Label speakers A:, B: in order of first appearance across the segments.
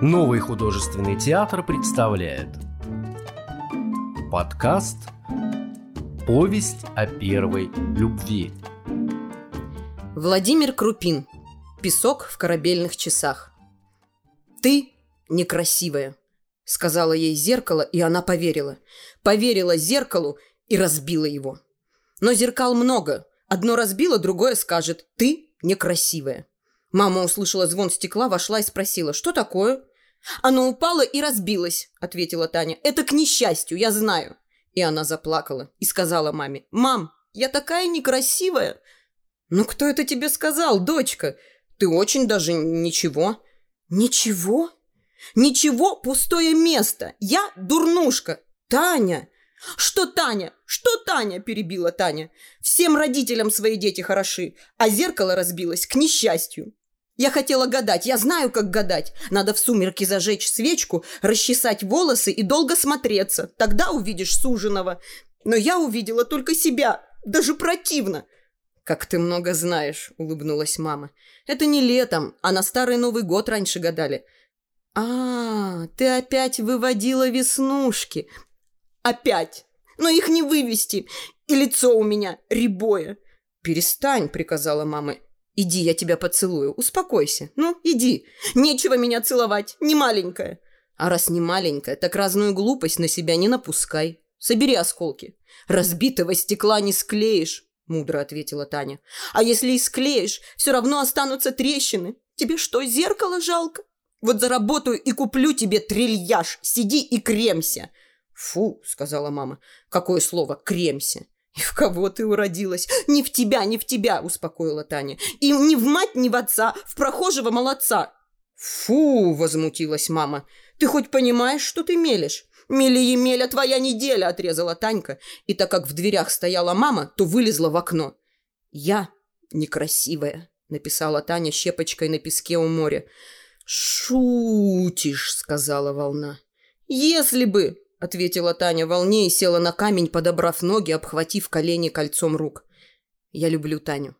A: Новый художественный театр представляет Подкаст «Повесть о первой любви»
B: Владимир Крупин Песок в корабельных часах «Ты некрасивая», — сказала ей зеркало, и она поверила. Поверила зеркалу и разбила его. Но зеркал много. Одно разбило, другое скажет «ты некрасивая». Мама услышала звон стекла, вошла и спросила «что такое?» «Оно упало и разбилось», — ответила Таня. «Это к несчастью, я знаю». И она заплакала и сказала маме, «Мам, я такая некрасивая». «Ну кто это тебе сказал, дочка? Ты очень даже ничего». «Ничего? Ничего, пустое место. Я дурнушка. Таня!» «Что Таня? Что Таня?» – перебила Таня. «Всем родителям свои дети хороши, а зеркало разбилось к несчастью. Я хотела гадать, я знаю, как гадать. Надо в сумерки зажечь свечку, расчесать волосы и долго смотреться. Тогда увидишь суженого. Но я увидела только себя. Даже противно. «Как ты много знаешь», — улыбнулась мама. «Это не летом, а на Старый Новый год раньше гадали». «А, ты опять выводила веснушки». «Опять! Но их не вывести. И лицо у меня рябое». «Перестань», — приказала мама. «Иди, я тебя поцелую. Успокойся. Ну, иди. Нечего меня целовать. Не маленькая». «А раз не маленькая, так разную глупость на себя не напускай. Собери осколки. Разбитого стекла не склеишь», — мудро ответила Таня. «А если и склеишь, все равно останутся трещины. Тебе что, зеркало жалко? Вот заработаю и куплю тебе трильяж. Сиди и кремся». «Фу», — сказала мама. «Какое слово «кремся»?» «И в кого ты уродилась? Не в тебя, не в тебя!» – успокоила Таня. «И не в мать, не в отца, в прохожего молодца!» «Фу!» – возмутилась мама. «Ты хоть понимаешь, что ты мелешь?» «Мели-емеля, твоя неделя!» – отрезала Танька. И так как в дверях стояла мама, то вылезла в окно. «Я некрасивая», – написала Таня щепочкой на песке у моря. «Шутишь», – сказала волна. «Если бы!» — ответила Таня волне и села на камень, подобрав ноги, обхватив колени кольцом рук. «Я люблю Таню».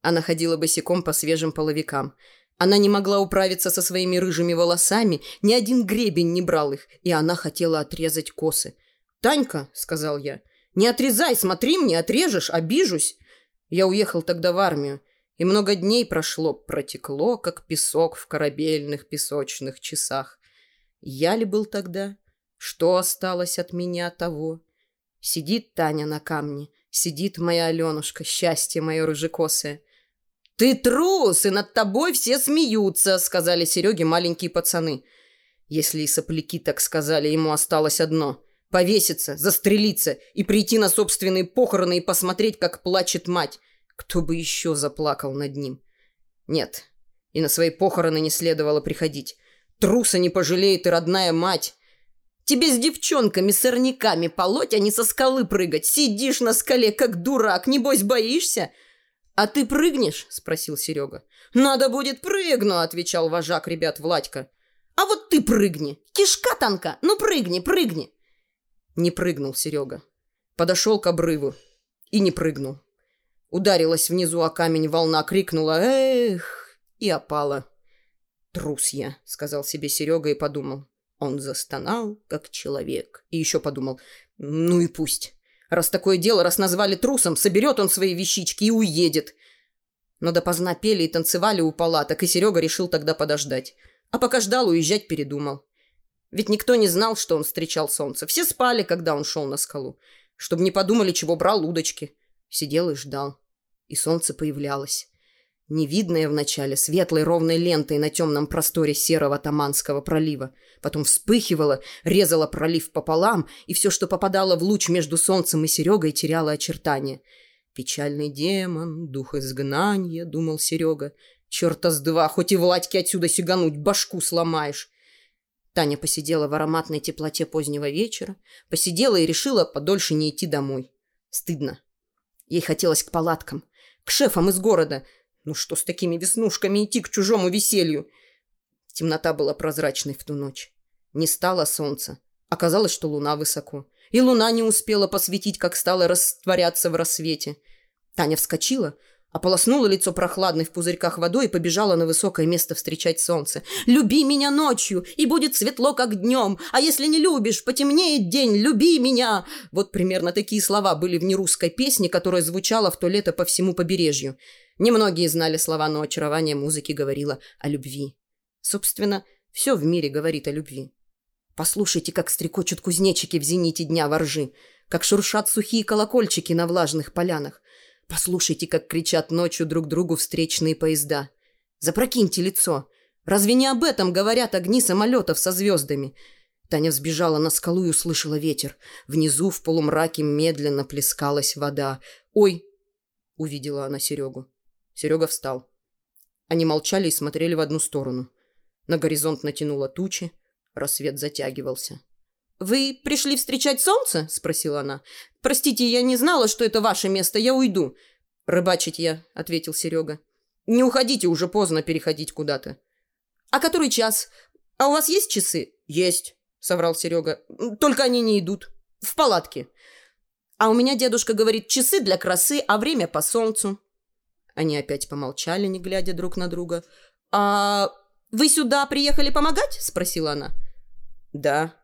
B: Она ходила босиком по свежим половикам. Она не могла управиться со своими рыжими волосами, ни один гребень не брал их, и она хотела отрезать косы. «Танька», — сказал я, — «не отрезай, смотри мне, отрежешь, обижусь». Я уехал тогда в армию, и много дней прошло, протекло, как песок в корабельных песочных часах. Я ли был тогда? Что осталось от меня того? Сидит Таня на камне, сидит моя Аленушка, счастье мое рыжекосое. «Ты трус, и над тобой все смеются», — сказали Сереге маленькие пацаны. Если и сопляки так сказали, ему осталось одно — повеситься, застрелиться и прийти на собственные похороны и посмотреть, как плачет мать. Кто бы еще заплакал над ним? Нет, и на свои похороны не следовало приходить. Труса не пожалеет и родная мать. Тебе с девчонками, сорняками полоть, а не со скалы прыгать. Сидишь на скале, как дурак, небось боишься?» «А ты прыгнешь?» – спросил Серега. «Надо будет прыгну», – отвечал вожак ребят Владька. «А вот ты прыгни! Кишка танка! Ну прыгни, прыгни!» Не прыгнул Серега. Подошел к обрыву и не прыгнул. Ударилась внизу о камень волна, крикнула «Эх!» и опала. «Трус я», — сказал себе Серега и подумал. Он застонал, как человек. И еще подумал, ну и пусть. Раз такое дело, раз назвали трусом, соберет он свои вещички и уедет. Но допоздна пели и танцевали у палаток, и Серега решил тогда подождать. А пока ждал, уезжать передумал. Ведь никто не знал, что он встречал солнце. Все спали, когда он шел на скалу. Чтобы не подумали, чего брал удочки. Сидел и ждал. И солнце появлялось невидная вначале светлой ровной лентой на темном просторе серого Таманского пролива. Потом вспыхивала, резала пролив пополам, и все, что попадало в луч между солнцем и Серегой, теряло очертания. «Печальный демон, дух изгнания», — думал Серега. «Черта с два, хоть и Владьке отсюда сигануть, башку сломаешь». Таня посидела в ароматной теплоте позднего вечера, посидела и решила подольше не идти домой. Стыдно. Ей хотелось к палаткам, к шефам из города — ну что с такими веснушками идти к чужому веселью? Темнота была прозрачной в ту ночь. Не стало солнца. Оказалось, что луна высоко. И луна не успела посветить, как стала растворяться в рассвете. Таня вскочила, Ополоснула лицо прохладной в пузырьках водой и побежала на высокое место встречать солнце. «Люби меня ночью, и будет светло, как днем. А если не любишь, потемнеет день. Люби меня!» Вот примерно такие слова были в нерусской песне, которая звучала в то лето по всему побережью. Немногие знали слова, но очарование музыки говорило о любви. Собственно, все в мире говорит о любви. Послушайте, как стрекочут кузнечики в зените дня воржи, как шуршат сухие колокольчики на влажных полянах. Послушайте, как кричат ночью друг другу встречные поезда. Запрокиньте лицо. Разве не об этом говорят огни самолетов со звездами? Таня взбежала на скалу и услышала ветер. Внизу в полумраке медленно плескалась вода. «Ой!» — увидела она Серегу. Серега встал. Они молчали и смотрели в одну сторону. На горизонт натянуло тучи. Рассвет затягивался. «Вы пришли встречать солнце?» – спросила она. «Простите, я не знала, что это ваше место. Я уйду». «Рыбачить я», – ответил Серега. «Не уходите, уже поздно переходить куда-то». «А который час? А у вас есть часы?» «Есть», – соврал Серега. «Только они не идут. В палатке». «А у меня дедушка говорит, часы для красы, а время по солнцу». Они опять помолчали, не глядя друг на друга. «А вы сюда приехали помогать?» – спросила она. «Да»,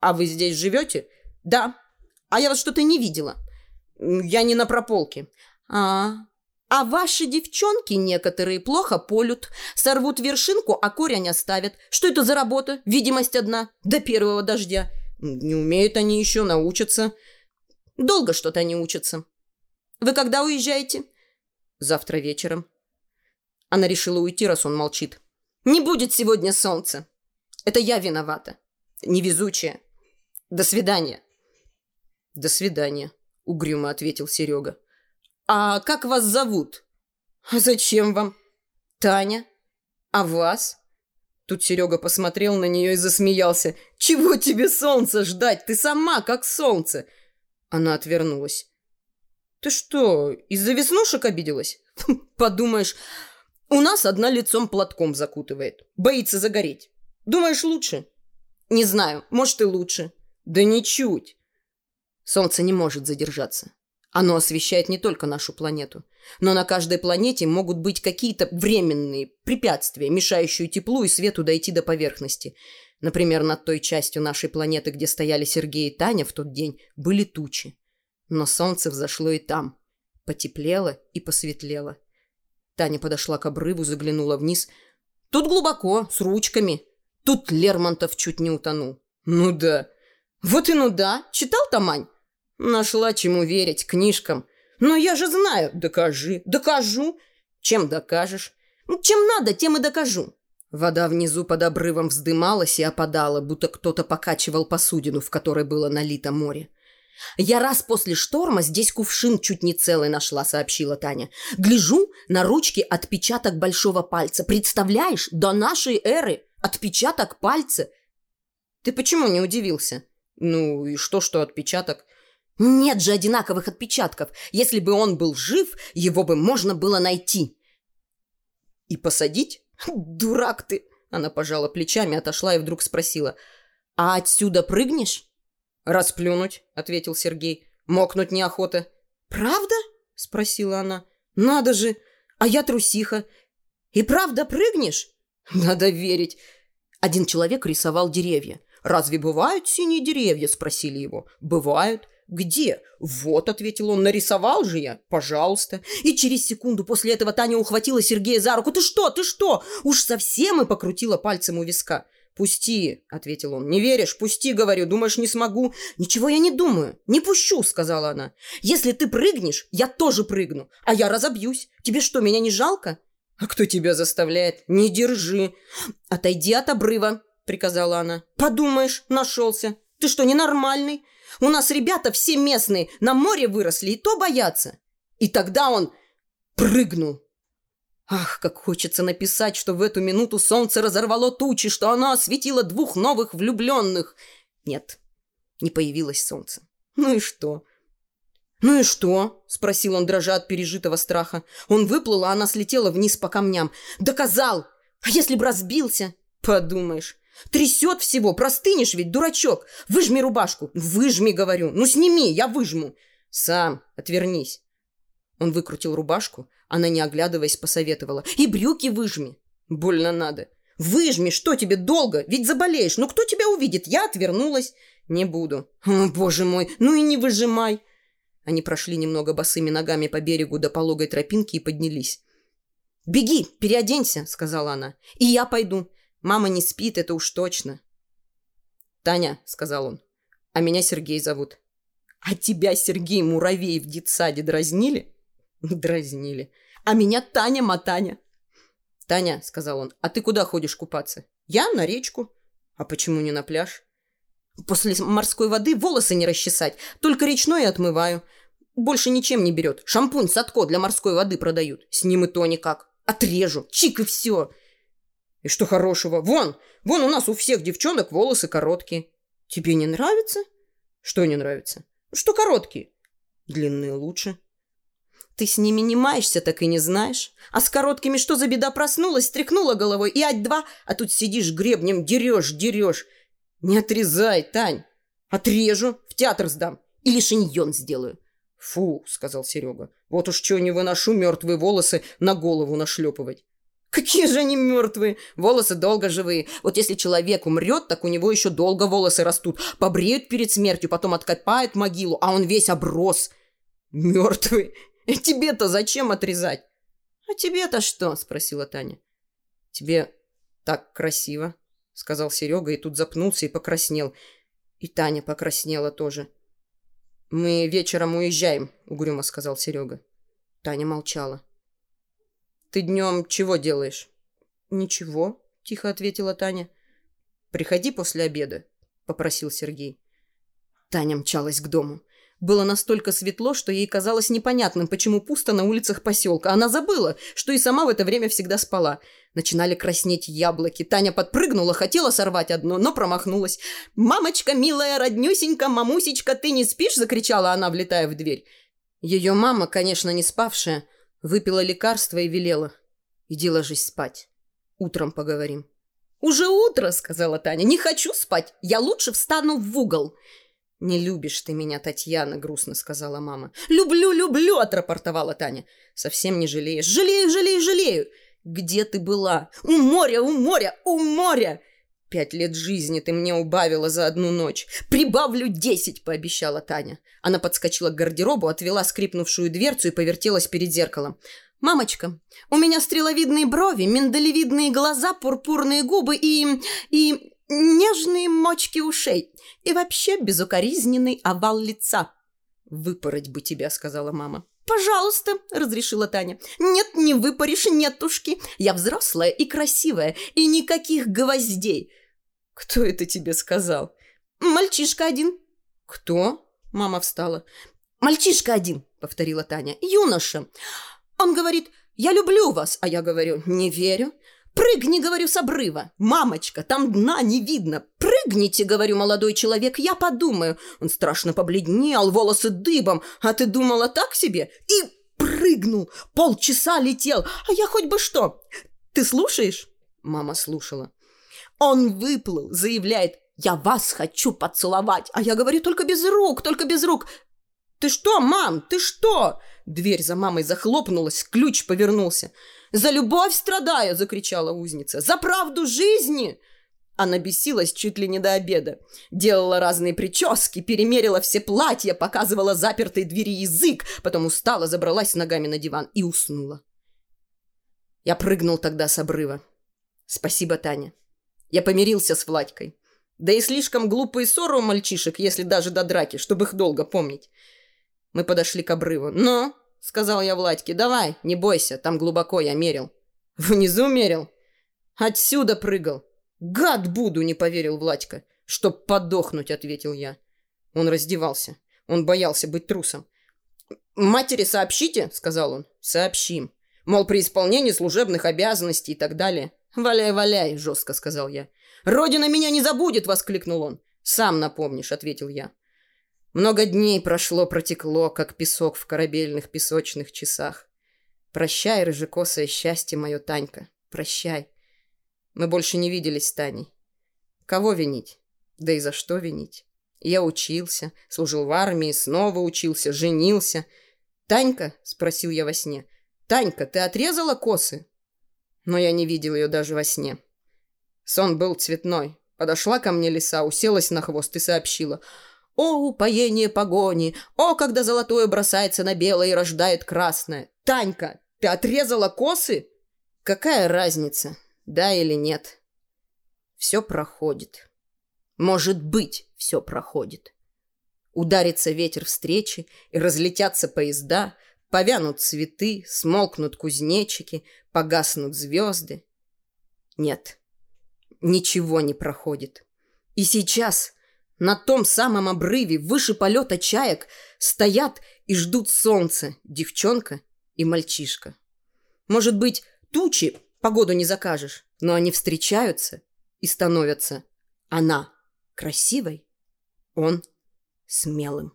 B: «А вы здесь живете?» «Да. А я вас что-то не видела». «Я не на прополке». «А, а ваши девчонки некоторые плохо полют, сорвут вершинку, а корень оставят. Что это за работа? Видимость одна. До первого дождя. Не умеют они еще, научатся. Долго что-то они учатся. Вы когда уезжаете? Завтра вечером. Она решила уйти, раз он молчит. Не будет сегодня солнца. Это я виновата. Невезучая. До свидания. До свидания, угрюмо ответил Серега. А как вас зовут? А зачем вам? Таня. А вас? Тут Серега посмотрел на нее и засмеялся. «Чего тебе солнца ждать? Ты сама как солнце!» Она отвернулась. «Ты что, из-за веснушек обиделась?» «Подумаешь, у нас одна лицом платком закутывает. Боится загореть. Думаешь, лучше?» «Не знаю, может и лучше. Да ничуть. Солнце не может задержаться. Оно освещает не только нашу планету, но на каждой планете могут быть какие-то временные препятствия, мешающие теплу и свету дойти до поверхности. Например, над той частью нашей планеты, где стояли Сергей и Таня в тот день, были тучи. Но солнце взошло и там. Потеплело и посветлело. Таня подошла к обрыву, заглянула вниз. Тут глубоко, с ручками. Тут Лермонтов чуть не утонул. Ну да, вот и ну да, читал Тамань? Нашла чему верить, книжкам. Но я же знаю. Докажи. Докажу. Чем докажешь? Чем надо, тем и докажу. Вода внизу под обрывом вздымалась и опадала, будто кто-то покачивал посудину, в которой было налито море. «Я раз после шторма здесь кувшин чуть не целый нашла», — сообщила Таня. «Гляжу, на ручке отпечаток большого пальца. Представляешь, до нашей эры отпечаток пальца». «Ты почему не удивился?» Ну и что, что отпечаток? Нет же одинаковых отпечатков. Если бы он был жив, его бы можно было найти. И посадить? Дурак ты! Она пожала плечами, отошла и вдруг спросила. А отсюда прыгнешь? Расплюнуть, ответил Сергей. Мокнуть неохота. Правда? Спросила она. Надо же! А я трусиха. И правда прыгнешь? Надо верить. Один человек рисовал деревья. «Разве бывают синие деревья?» – спросили его. «Бывают». «Где?» «Вот», – ответил он, – «нарисовал же я. Пожалуйста». И через секунду после этого Таня ухватила Сергея за руку. «Ты что? Ты что?» Уж совсем и покрутила пальцем у виска. «Пусти», — ответил он. «Не веришь? Пусти, говорю. Думаешь, не смогу?» «Ничего я не думаю. Не пущу», — сказала она. «Если ты прыгнешь, я тоже прыгну. А я разобьюсь. Тебе что, меня не жалко?» «А кто тебя заставляет?» «Не держи. Отойди от обрыва приказала она. «Подумаешь, нашелся. Ты что, ненормальный? У нас ребята все местные, на море выросли, и то боятся». И тогда он прыгнул. Ах, как хочется написать, что в эту минуту солнце разорвало тучи, что оно осветило двух новых влюбленных. Нет, не появилось солнце. Ну и что? «Ну и что?» – спросил он, дрожа от пережитого страха. Он выплыл, а она слетела вниз по камням. «Доказал! А если б разбился?» «Подумаешь, Трясет всего, простынешь ведь, дурачок. Выжми рубашку. Выжми, говорю. Ну, сними, я выжму. Сам, отвернись. Он выкрутил рубашку, она, не оглядываясь, посоветовала. «И брюки выжми!» «Больно надо!» «Выжми! Что тебе долго? Ведь заболеешь! Ну кто тебя увидит?» Я отвернулась. «Не буду». «О, боже мой! Ну и не выжимай!» Они прошли немного босыми ногами по берегу до пологой тропинки и поднялись. «Беги, переоденься», — сказала она. «И я пойду. Мама не спит, это уж точно». «Таня», — сказал он, — «а меня Сергей зовут». «А тебя, Сергей Муравей, в детсаде дразнили?» «Дразнили. А меня Таня Матаня». «Таня», — сказал он, — «а ты куда ходишь купаться?» «Я на речку». «А почему не на пляж?» «После морской воды волосы не расчесать, только речной отмываю. Больше ничем не берет. Шампунь Садко для морской воды продают. С ним и то никак. Отрежу. Чик и все. И что хорошего? Вон, вон у нас у всех девчонок волосы короткие. Тебе не нравится? Что не нравится? Что короткие? Длинные лучше. Ты с ними не маешься, так и не знаешь. А с короткими что за беда проснулась, стряхнула головой и ать-два, а тут сидишь гребнем, дерешь, дерешь. Не отрезай, Тань. Отрежу, в театр сдам. Или шиньон сделаю. Фу, сказал Серега. Вот уж что не выношу мертвые волосы на голову нашлепывать. Какие же они мертвые? Волосы долго живые. Вот если человек умрет, так у него еще долго волосы растут. Побреют перед смертью, потом откопают могилу, а он весь оброс. Мертвый. Тебе-то зачем отрезать? А тебе-то что? Спросила Таня. Тебе так красиво, сказал Серега и тут запнулся и покраснел. И Таня покраснела тоже. Мы вечером уезжаем, угрюмо сказал Серега. Таня молчала. «Ты днем чего делаешь?» «Ничего», — тихо ответила Таня. «Приходи после обеда», — попросил Сергей. Таня мчалась к дому. Было настолько светло, что ей казалось непонятным, почему пусто на улицах поселка. Она забыла, что и сама в это время всегда спала. Начинали краснеть яблоки. Таня подпрыгнула, хотела сорвать одно, но промахнулась. «Мамочка, милая, роднюсенька, мамусечка, ты не спишь?» – закричала она, влетая в дверь. Ее мама, конечно, не спавшая, Выпила лекарство и велела. Иди ложись спать. Утром поговорим. «Уже утро», — сказала Таня. «Не хочу спать. Я лучше встану в угол». «Не любишь ты меня, Татьяна», — грустно сказала мама. «Люблю, люблю», — отрапортовала Таня. «Совсем не жалеешь?» «Жалею, жалею, жалею». «Где ты была?» «У моря, у моря, у моря!» «Пять лет жизни ты мне убавила за одну ночь. Прибавлю десять!» – пообещала Таня. Она подскочила к гардеробу, отвела скрипнувшую дверцу и повертелась перед зеркалом. «Мамочка, у меня стреловидные брови, миндалевидные глаза, пурпурные губы и... и... нежные мочки ушей. И вообще безукоризненный овал лица». «Выпороть бы тебя», – сказала мама. «Пожалуйста», — разрешила Таня. «Нет, не выпаришь, нетушки. Я взрослая и красивая, и никаких гвоздей. «Кто это тебе сказал?» «Мальчишка один». «Кто?» – мама встала. «Мальчишка один», – повторила Таня. «Юноша. Он говорит, я люблю вас, а я говорю, не верю. Прыгни, говорю, с обрыва. Мамочка, там дна не видно. Прыгните, говорю, молодой человек, я подумаю. Он страшно побледнел, волосы дыбом. А ты думала так себе? И прыгнул. Полчаса летел. А я хоть бы что. Ты слушаешь? Мама слушала. Он выплыл, заявляет, я вас хочу поцеловать. А я говорю, только без рук, только без рук. Ты что, мам, ты что? Дверь за мамой захлопнулась, ключ повернулся. «За любовь страдаю!» – закричала узница. «За правду жизни!» Она бесилась чуть ли не до обеда. Делала разные прически, перемерила все платья, показывала запертой двери язык, потом устала, забралась ногами на диван и уснула. Я прыгнул тогда с обрыва. Спасибо, Таня. Я помирился с Владькой. Да и слишком глупые ссоры у мальчишек, если даже до драки, чтобы их долго помнить. Мы подошли к обрыву. «Ну?» — сказал я Владьке. «Давай, не бойся, там глубоко я мерил». «Внизу мерил?» «Отсюда прыгал». «Гад буду!» — не поверил Владька. «Чтоб подохнуть», — ответил я. Он раздевался. Он боялся быть трусом. «Матери сообщите?» — сказал он. «Сообщим. Мол, при исполнении служебных обязанностей и так далее». «Валяй, валяй!» – жестко сказал я. «Родина меня не забудет!» – воскликнул он. «Сам напомнишь», – ответил я. Много дней прошло, протекло, как песок в корабельных песочных часах. Прощай, рыжекосое счастье мое, Танька, прощай. Мы больше не виделись с Таней. Кого винить? Да и за что винить? Я учился, служил в армии, снова учился, женился. «Танька?» – спросил я во сне. «Танька, ты отрезала косы?» Но я не видел ее даже во сне. Сон был цветной. Подошла ко мне лиса, уселась на хвост и сообщила. «О, упоение погони! О, когда золотое бросается на белое и рождает красное! Танька, ты отрезала косы?» «Какая разница, да или нет?» «Все проходит. Может быть, все проходит. Ударится ветер встречи, и разлетятся поезда, повянут цветы, смолкнут кузнечики, погаснут звезды. Нет, ничего не проходит. И сейчас на том самом обрыве выше полета чаек стоят и ждут солнца девчонка и мальчишка. Может быть, тучи погоду не закажешь, но они встречаются и становятся. Она красивой, он смелым.